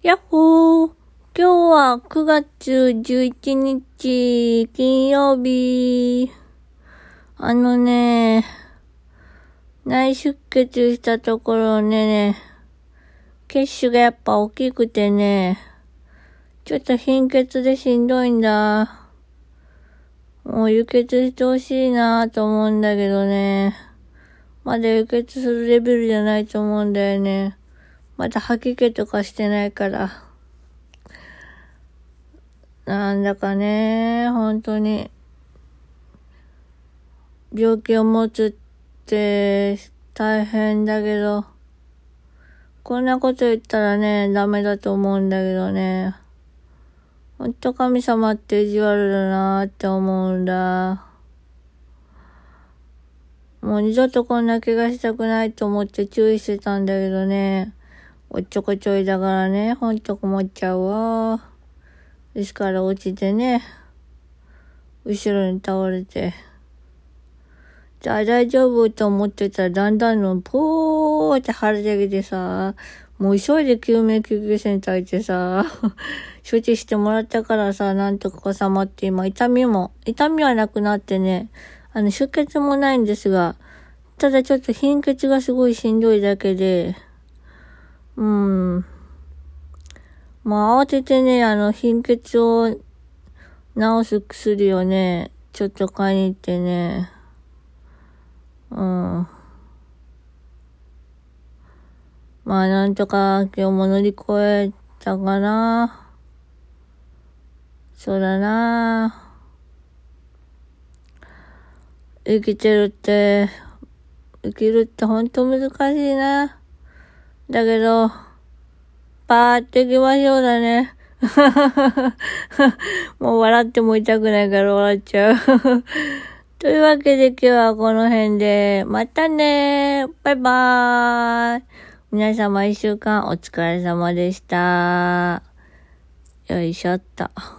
やっほー今日は9月11日金曜日。あのね、内出血したところね、血腫がやっぱ大きくてね、ちょっと貧血でしんどいんだ。もう輸血してほしいなと思うんだけどね。まだ輸血するレベルじゃないと思うんだよね。まだ吐き気とかしてないから。なんだかね、本当に。病気を持つって大変だけど、こんなこと言ったらね、ダメだと思うんだけどね。ほんと神様って意地悪だなって思うんだ。もう二度とこんな怪我したくないと思って注意してたんだけどね。おっちょこちょいだからね、ほんと困っちゃうわ。ですから落ちてね、後ろに倒れて。じゃあ大丈夫と思ってたらだんだんのポーって腫れてきてさ、もう急いで救命救急センター行ってさ、処置してもらったからさ、なんとか収まって今痛みも、痛みはなくなってね、あの出血もないんですが、ただちょっと貧血がすごいしんどいだけで、うん。まあ、慌ててね、あの、貧血を治す薬をね、ちょっと買いに行ってね、うん。まあ、なんとか今日も乗り越えたかな。そうだな。生きてるって、生きるってほんと難しいな。だけど、パーっていきましょうだね。もう笑っても痛くないから笑っちゃう。というわけで今日はこの辺で、またねバイバーイ皆様一週間お疲れ様でした。よいしょっと。